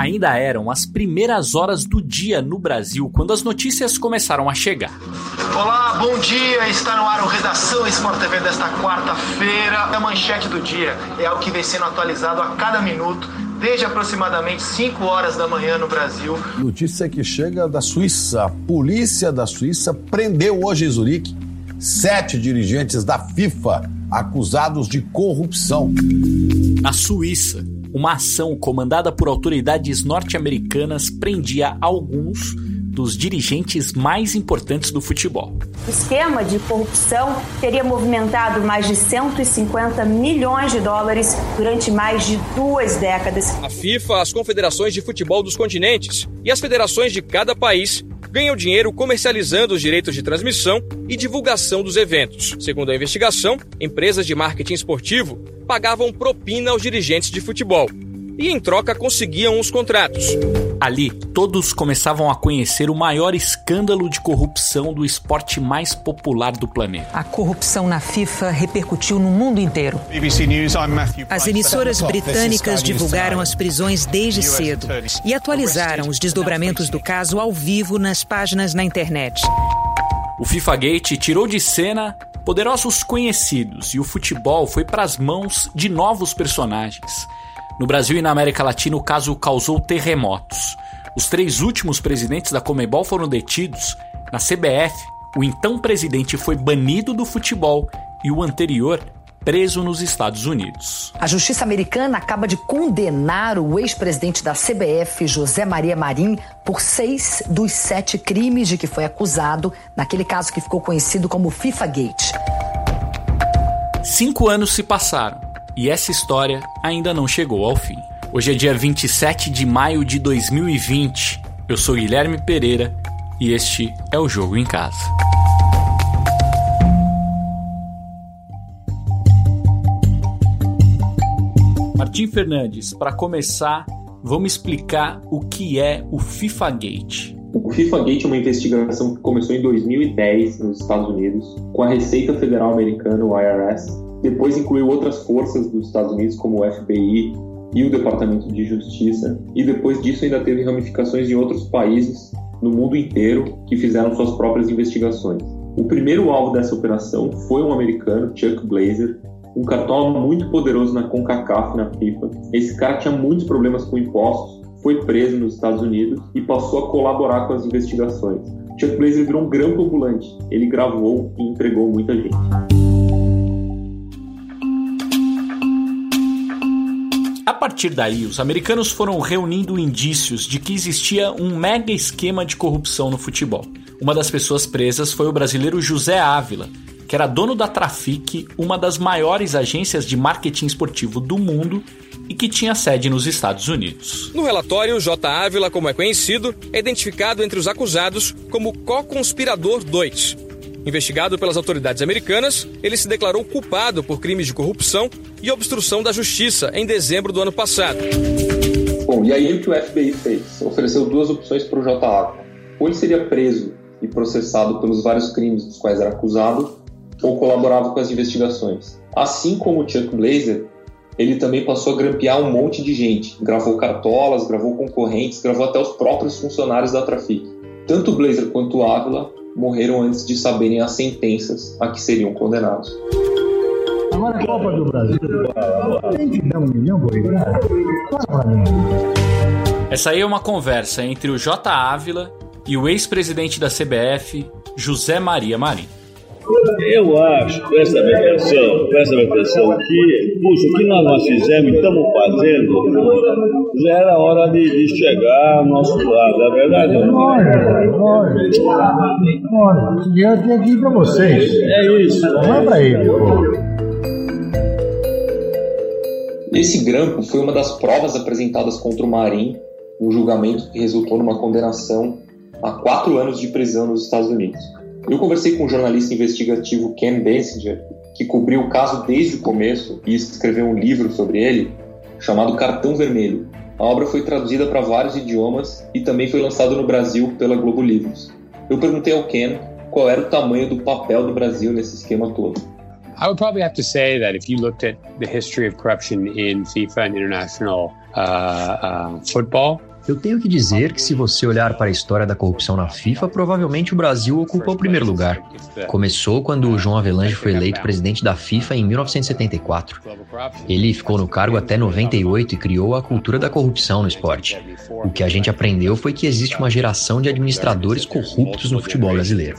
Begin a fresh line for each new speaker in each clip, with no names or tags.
Ainda eram as primeiras horas do dia no Brasil quando as notícias começaram a chegar.
Olá, bom dia. Está no ar o Redação Sport TV desta quarta-feira. A manchete do dia é algo que vem sendo atualizado a cada minuto desde aproximadamente 5 horas da manhã no Brasil.
Notícia que chega da Suíça. A polícia da Suíça prendeu hoje em Zurique sete dirigentes da FIFA acusados de corrupção.
Na Suíça, uma ação comandada por autoridades norte-americanas prendia alguns dos dirigentes mais importantes do futebol.
O esquema de corrupção teria movimentado mais de 150 milhões de dólares durante mais de duas décadas.
A FIFA, as confederações de futebol dos continentes e as federações de cada país ganham dinheiro comercializando os direitos de transmissão e divulgação dos eventos. Segundo a investigação, empresas de marketing esportivo pagavam propina aos dirigentes de futebol e, em troca, conseguiam os contratos.
Ali, todos começavam a conhecer o maior escândalo de corrupção do esporte mais popular do planeta.
A corrupção na FIFA repercutiu no mundo inteiro. As emissoras britânicas divulgaram as prisões desde cedo e atualizaram os desdobramentos do caso ao vivo nas páginas na internet.
O FIFA Gate tirou de cena poderosos conhecidos e o futebol foi para as mãos de novos personagens. No Brasil e na América Latina, o caso causou terremotos. Os três últimos presidentes da Comebol foram detidos. Na CBF, o então presidente foi banido do futebol e o anterior preso nos Estados Unidos.
A justiça americana acaba de condenar o ex-presidente da CBF, José Maria Marim, por seis dos sete crimes de que foi acusado naquele caso que ficou conhecido como FIFA Gate.
Cinco anos se passaram e essa história ainda não chegou ao fim. Hoje é dia 27 de maio de 2020. Eu sou Guilherme Pereira e este é o Jogo em Casa. Martim Fernandes, para começar, vamos explicar o que é o FIFA Gate.
O FIFA Gate é uma investigação que começou em 2010 nos Estados Unidos, com a Receita Federal Americana, o IRS, depois incluiu outras forças dos Estados Unidos, como o FBI e o Departamento de Justiça, e depois disso ainda teve ramificações em outros países no mundo inteiro que fizeram suas próprias investigações. O primeiro alvo dessa operação foi um americano, Chuck Blazer, um cartola muito poderoso na CONCACAF na FIFA. Esse cara tinha muitos problemas com impostos, foi preso nos Estados Unidos e passou a colaborar com as investigações. Chuck Blazer virou um grampo ambulante. Ele gravou e entregou muita gente.
Partir daí, os americanos foram reunindo indícios de que existia um mega esquema de corrupção no futebol. Uma das pessoas presas foi o brasileiro José Ávila, que era dono da Trafic, uma das maiores agências de marketing esportivo do mundo e que tinha sede nos Estados Unidos.
No relatório, J. Ávila, como é conhecido, é identificado entre os acusados como co-conspirador 2, Investigado pelas autoridades americanas, ele se declarou culpado por crimes de corrupção e obstrução da justiça em dezembro do ano passado.
Bom, e aí o que o FBI fez? Ofereceu duas opções para o JA. Ou ele seria preso e processado pelos vários crimes dos quais era acusado, ou colaborava com as investigações. Assim como o Chuck Blazer, ele também passou a grampear um monte de gente. Gravou cartolas, gravou concorrentes, gravou até os próprios funcionários da Trafic. Tanto o Blazer quanto o Ávila morreram antes de saberem as sentenças a que seriam condenados.
Agora a Copa do Brasil. Tem que dar um milhão por
Essa aí é uma conversa entre o J. Ávila e o ex-presidente da CBF, José Maria Marim.
Eu acho, presta bem atenção, presta bem atenção, que, puxa, o que nós, nós fizemos e estamos fazendo, já era hora de, de chegar ao nosso lado, é verdade?
Lógico, lógico. Lógico, esse dinheiro tem que ir para vocês.
É isso.
Não é para ele, pô.
Esse grampo foi uma das provas apresentadas contra o Marim no julgamento que resultou numa condenação a quatro anos de prisão nos Estados Unidos. Eu conversei com o jornalista investigativo Ken Bensinger, que cobriu o caso desde o começo e escreveu um livro sobre ele chamado Cartão Vermelho. A obra foi traduzida para vários idiomas e também foi lançada no Brasil pela Globo Livros. Eu perguntei ao Ken qual era o tamanho do papel do Brasil nesse esquema todo.
I would probably have to say that if you looked at the history of corruption in FIFA and international uh, uh, football,
Eu tenho que dizer que, se você olhar para a história da corrupção na FIFA, provavelmente o Brasil ocupa o primeiro lugar. Começou quando João Avelange foi eleito presidente da FIFA em 1974. Ele ficou no cargo até 98 e criou a cultura da corrupção no esporte. O que a gente aprendeu foi que existe uma geração de administradores corruptos no futebol brasileiro.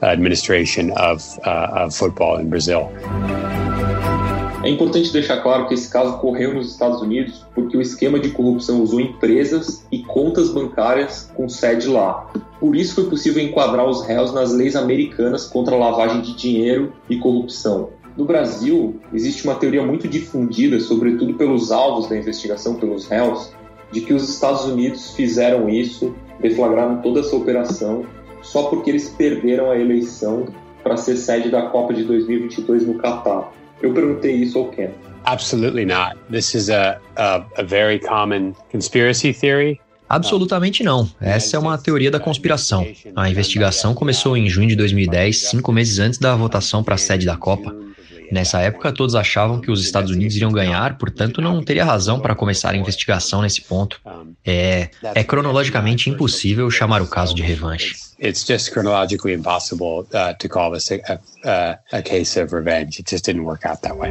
Administration of, uh, of football in Brazil.
É importante deixar claro que esse caso ocorreu nos Estados Unidos porque o esquema de corrupção usou empresas e contas bancárias com sede lá. Por isso foi possível enquadrar os réus nas leis americanas contra a lavagem de dinheiro e corrupção. No Brasil, existe uma teoria muito difundida, sobretudo pelos alvos da investigação, pelos réus, de que os Estados Unidos fizeram isso, deflagraram toda essa operação, só porque eles perderam a eleição para ser sede da Copa de 2022 no Catar. Eu perguntei isso ao Ken.
Absolutely not. This is a, a, a very common conspiracy theory.
Absolutamente não. Essa é uma teoria da conspiração. A investigação começou em junho de 2010, cinco meses antes da votação para a sede da Copa. Nessa época, todos achavam que os Estados Unidos iriam ganhar, portanto, não teria razão para começar a investigação nesse ponto. É, é cronologicamente impossível chamar o caso de revanche.
It's just chronologically impossible uh, to call this a, a, a case of revenge. It just didn't work out that way.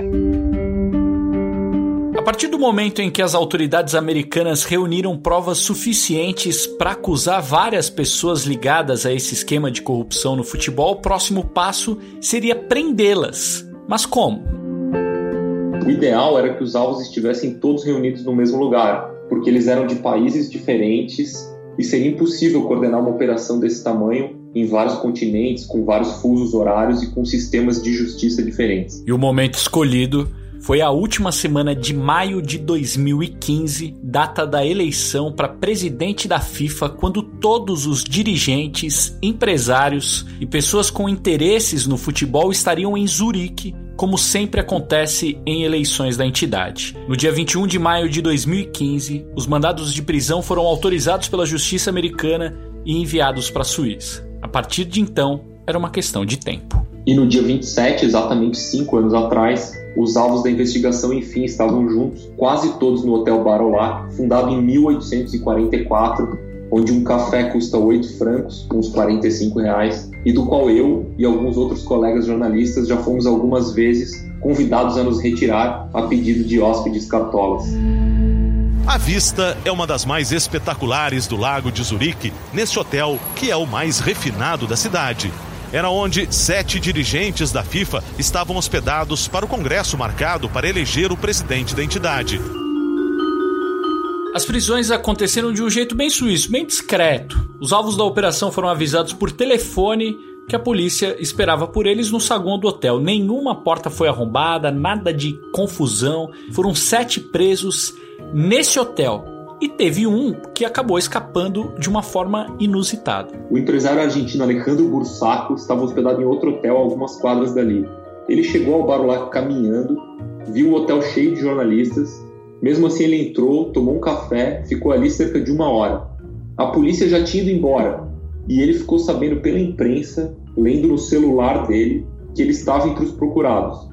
A partir do momento em que as autoridades americanas reuniram provas suficientes para acusar várias pessoas ligadas a esse esquema de corrupção no futebol, o próximo passo seria prendê-las. Mas como?
O ideal era que os alvos estivessem todos reunidos no mesmo lugar, porque eles eram de países diferentes e seria impossível coordenar uma operação desse tamanho em vários continentes, com vários fusos horários e com sistemas de justiça diferentes.
E o momento escolhido foi a última semana de maio de 2015, data da eleição para presidente da FIFA, quando todos os dirigentes, empresários e pessoas com interesses no futebol estariam em Zurique, como sempre acontece em eleições da entidade. No dia 21 de maio de 2015, os mandados de prisão foram autorizados pela justiça americana e enviados para a Suíça. A partir de então, era uma questão de tempo.
E no dia 27, exatamente cinco anos atrás, os alvos da investigação, enfim, estavam juntos, quase todos no Hotel Barolac, fundado em 1844, onde um café custa 8 francos, uns 45 reais, e do qual eu e alguns outros colegas jornalistas já fomos algumas vezes convidados a nos retirar a pedido de hóspedes cartolas.
A vista é uma das mais espetaculares do Lago de Zurique, neste hotel que é o mais refinado da cidade era onde sete dirigentes da FIFA estavam hospedados para o congresso marcado para eleger o presidente da entidade.
As prisões aconteceram de um jeito bem suíço, bem discreto. Os alvos da operação foram avisados por telefone que a polícia esperava por eles no saguão do hotel. Nenhuma porta foi arrombada, nada de confusão. Foram sete presos nesse hotel e teve um que acabou escapando de uma forma inusitada.
O empresário argentino Alejandro Bursaco estava hospedado em outro hotel a algumas quadras dali. Ele chegou ao Barulac caminhando, viu o hotel cheio de jornalistas. Mesmo assim, ele entrou, tomou um café, ficou ali cerca de uma hora. A polícia já tinha ido embora e ele ficou sabendo pela imprensa, lendo no celular dele, que ele estava entre os procurados.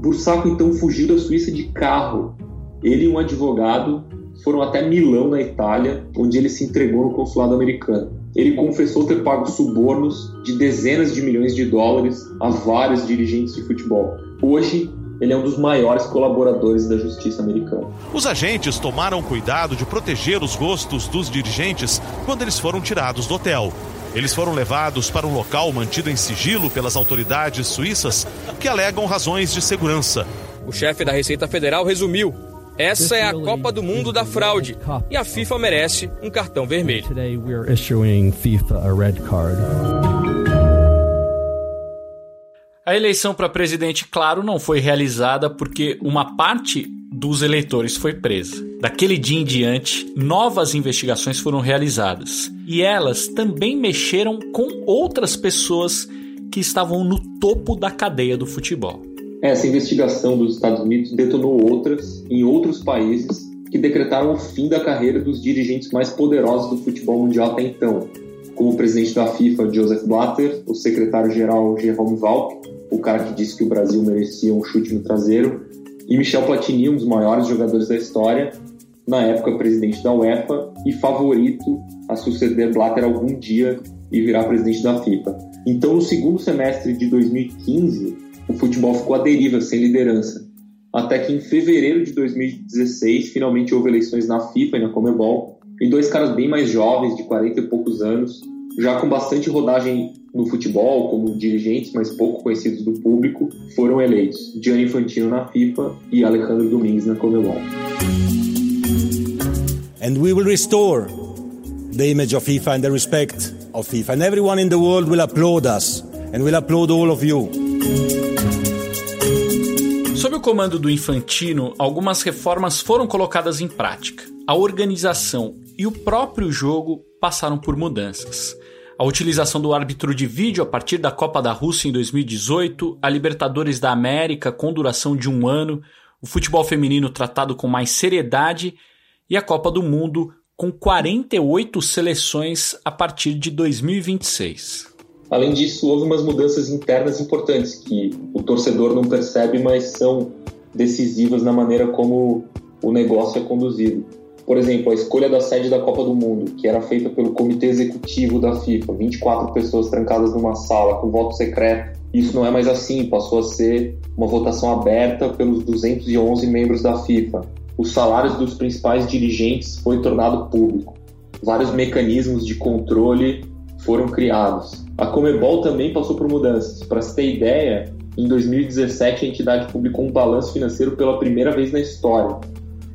Bursaco então fugiu da Suíça de carro. Ele e um advogado foram até Milão, na Itália, onde ele se entregou no consulado americano. Ele confessou ter pago subornos de dezenas de milhões de dólares a vários dirigentes de futebol. Hoje, ele é um dos maiores colaboradores da justiça americana.
Os agentes tomaram cuidado de proteger os rostos dos dirigentes quando eles foram tirados do hotel. Eles foram levados para um local mantido em sigilo pelas autoridades suíças que alegam razões de segurança.
O chefe da Receita Federal resumiu essa é a Copa do Mundo da fraude e a FIFA merece um cartão vermelho.
A eleição para presidente, claro, não foi realizada porque uma parte dos eleitores foi presa. Daquele dia em diante, novas investigações foram realizadas e elas também mexeram com outras pessoas que estavam no topo da cadeia do futebol.
Essa investigação dos Estados Unidos detonou outras em outros países que decretaram o fim da carreira dos dirigentes mais poderosos do futebol mundial até então, como o presidente da FIFA, Joseph Blatter, o secretário-geral Jerome Valk, o cara que disse que o Brasil merecia um chute no traseiro, e Michel Platini, um dos maiores jogadores da história, na época presidente da UEFA e favorito a suceder Blatter algum dia e virar presidente da FIFA. Então, no segundo semestre de 2015, o futebol ficou à deriva, sem liderança. Até que em fevereiro de 2016, finalmente houve eleições na FIFA e na Comebol, e dois caras bem mais jovens, de 40 e poucos anos, já com bastante rodagem no futebol, como dirigentes, mas pouco conhecidos do público, foram eleitos. Gianni Infantino na FIFA e Alejandro Domingues na Comebol.
And we will restore the image of FIFA and the respect of FIFA. And everyone in the world will applaud us and will applaud all of you.
O comando do Infantino, algumas reformas foram colocadas em prática. A organização e o próprio jogo passaram por mudanças. A utilização do árbitro de vídeo a partir da Copa da Rússia em 2018, a Libertadores da América com duração de um ano, o futebol feminino tratado com mais seriedade e a Copa do Mundo com 48 seleções a partir de 2026.
Além disso, houve umas mudanças internas importantes que o torcedor não percebe, mas são decisivas na maneira como o negócio é conduzido. Por exemplo, a escolha da sede da Copa do Mundo, que era feita pelo Comitê Executivo da FIFA, 24 pessoas trancadas numa sala com voto secreto. Isso não é mais assim, passou a ser uma votação aberta pelos 211 membros da FIFA. Os salários dos principais dirigentes foi tornado público. Vários mecanismos de controle foram criados. A Comebol também passou por mudanças. Para se ter ideia, em 2017 a entidade publicou um balanço financeiro pela primeira vez na história.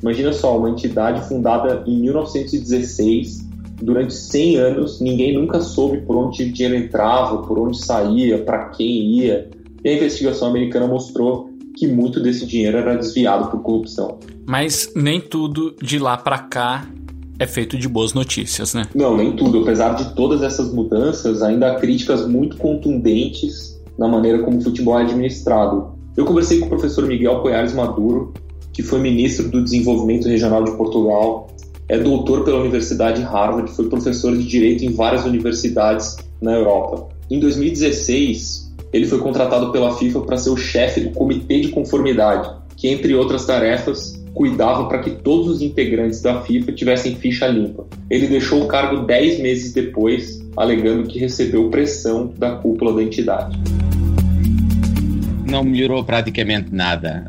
Imagina só, uma entidade fundada em 1916, durante 100 anos, ninguém nunca soube por onde o dinheiro entrava, por onde saía, para quem ia. E a investigação americana mostrou que muito desse dinheiro era desviado por corrupção.
Mas nem tudo de lá para cá é feito de boas notícias, né?
Não, nem tudo. Apesar de todas essas mudanças, ainda há críticas muito contundentes na maneira como o futebol é administrado. Eu conversei com o professor Miguel Coiares Maduro, que foi ministro do Desenvolvimento Regional de Portugal, é doutor pela Universidade Harvard, foi professor de direito em várias universidades na Europa. Em 2016, ele foi contratado pela FIFA para ser o chefe do Comitê de Conformidade, que, entre outras tarefas, cuidava para que todos os integrantes da FIFA tivessem ficha limpa. Ele deixou o cargo 10 meses depois, alegando que recebeu pressão da cúpula da entidade.
Não melhorou praticamente nada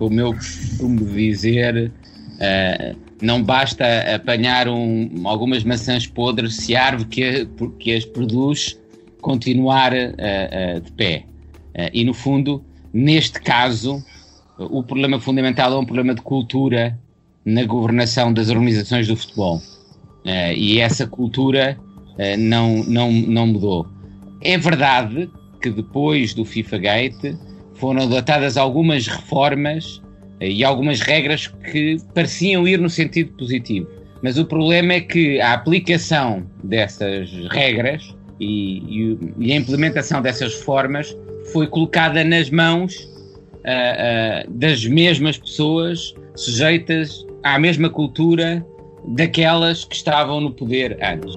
como eu costumo dizer, uh, não basta apanhar um, algumas maçãs podres se a árvore que, que as produz continuar uh, uh, de pé. e no fundo, neste caso, o problema fundamental é um problema de cultura na governação das organizações do futebol. e essa cultura não, não, não mudou. É verdade que depois do FIFA Gate foram adotadas algumas reformas eh, e algumas regras que pareciam ir no sentido positivo. Mas o problema é que a aplicação dessas regras e, e, e a implementação dessas reformas foi colocada nas mãos uh, uh, das mesmas pessoas sujeitas à mesma cultura daquelas que estavam no poder antes.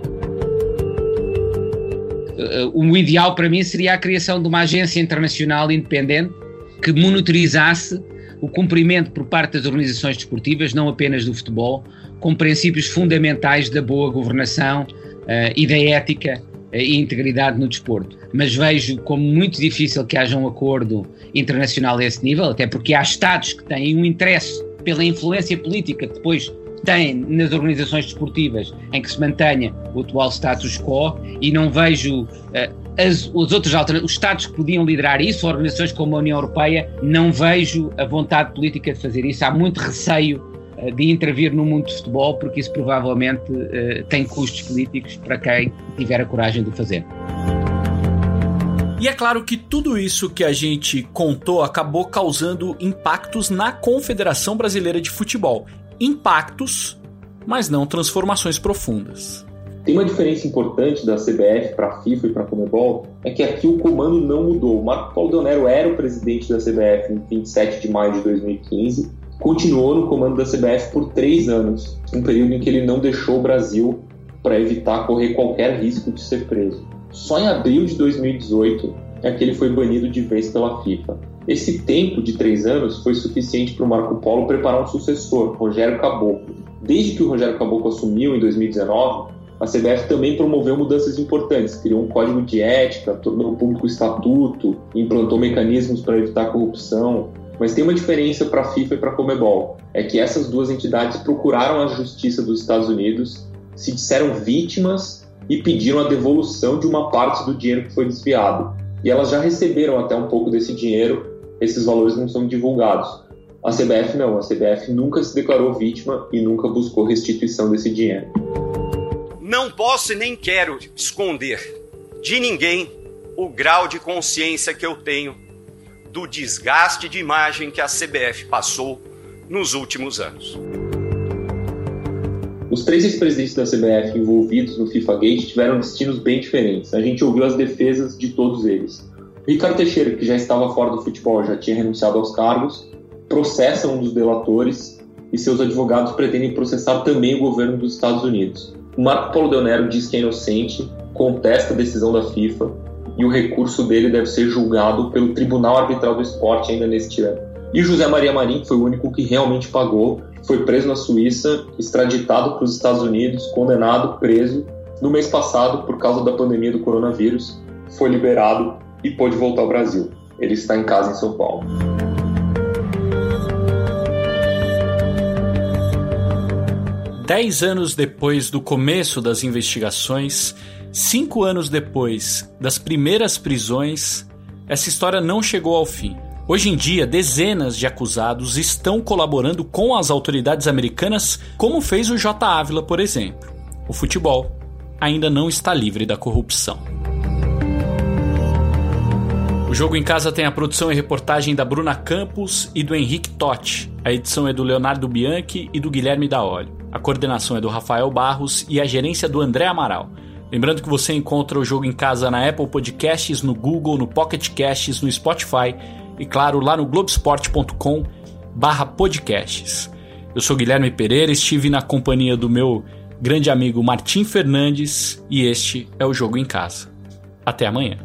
Uh, o ideal para mim seria a criação de uma agência internacional independente que monitorizasse o cumprimento por parte das organizações desportivas, não apenas do futebol, com princípios fundamentais da boa governação uh, e da ética uh, e integridade no desporto. Mas vejo como muito difícil que haja um acordo internacional a esse nível, até porque há Estados que têm um interesse pela influência política que depois tem nas organizações desportivas em que se mantenha o atual status quo e não vejo uh, as, os outros os Estados que podiam liderar isso, organizações como a União Europeia, não vejo a vontade política de fazer isso. Há muito receio de intervir no mundo do futebol, porque isso provavelmente uh, tem custos políticos para quem tiver a coragem de fazer.
E é claro que tudo isso que a gente contou acabou causando impactos na Confederação Brasileira de Futebol impactos, mas não transformações profundas.
Tem uma diferença importante da CBF para a FIFA e para a Comebol, é que aqui o comando não mudou. O Marco Paulo Deonero era o presidente da CBF em 27 de maio de 2015, continuou no comando da CBF por três anos, um período em que ele não deixou o Brasil para evitar correr qualquer risco de ser preso. Só em abril de 2018 é que ele foi banido de vez pela FIFA. Esse tempo de três anos foi suficiente para o Marco Polo preparar um sucessor, Rogério Caboclo. Desde que o Rogério Caboclo assumiu em 2019, a CBF também promoveu mudanças importantes, criou um código de ética, tornou público o estatuto, implantou mecanismos para evitar corrupção. Mas tem uma diferença para a FIFA e para a Comebol, é que essas duas entidades procuraram a justiça dos Estados Unidos, se disseram vítimas e pediram a devolução de uma parte do dinheiro que foi desviado. E elas já receberam até um pouco desse dinheiro, esses valores não são divulgados. A CBF não, a CBF nunca se declarou vítima e nunca buscou restituição desse dinheiro.
Não posso e nem quero esconder de ninguém o grau de consciência que eu tenho do desgaste de imagem que a CBF passou nos últimos anos.
Os três ex-presidentes da CBF envolvidos no FIFA Gate tiveram destinos bem diferentes. A gente ouviu as defesas de todos eles. Ricardo Teixeira, que já estava fora do futebol, já tinha renunciado aos cargos, processa um dos delatores e seus advogados pretendem processar também o governo dos Estados Unidos. O Marco Paulo Del Nero diz que é inocente, contesta a decisão da FIFA e o recurso dele deve ser julgado pelo Tribunal Arbitral do Esporte ainda neste ano. E José Maria Marim, foi o único que realmente pagou, foi preso na Suíça, extraditado para os Estados Unidos, condenado, preso. No mês passado, por causa da pandemia do coronavírus, foi liberado e pôde voltar ao Brasil. Ele está em casa em São Paulo.
Dez anos depois do começo das investigações, cinco anos depois das primeiras prisões, essa história não chegou ao fim. Hoje em dia, dezenas de acusados estão colaborando com as autoridades americanas, como fez o J. Ávila, por exemplo. O futebol ainda não está livre da corrupção. O Jogo em Casa tem a produção e reportagem da Bruna Campos e do Henrique Totti. A edição é do Leonardo Bianchi e do Guilherme Daolio. A coordenação é do Rafael Barros e a gerência do André Amaral. Lembrando que você encontra o Jogo em Casa na Apple Podcasts, no Google, no Pocket Casts, no Spotify e, claro, lá no globesport.com barra podcasts. Eu sou Guilherme Pereira, estive na companhia do meu grande amigo Martim Fernandes e este é o Jogo em Casa. Até amanhã.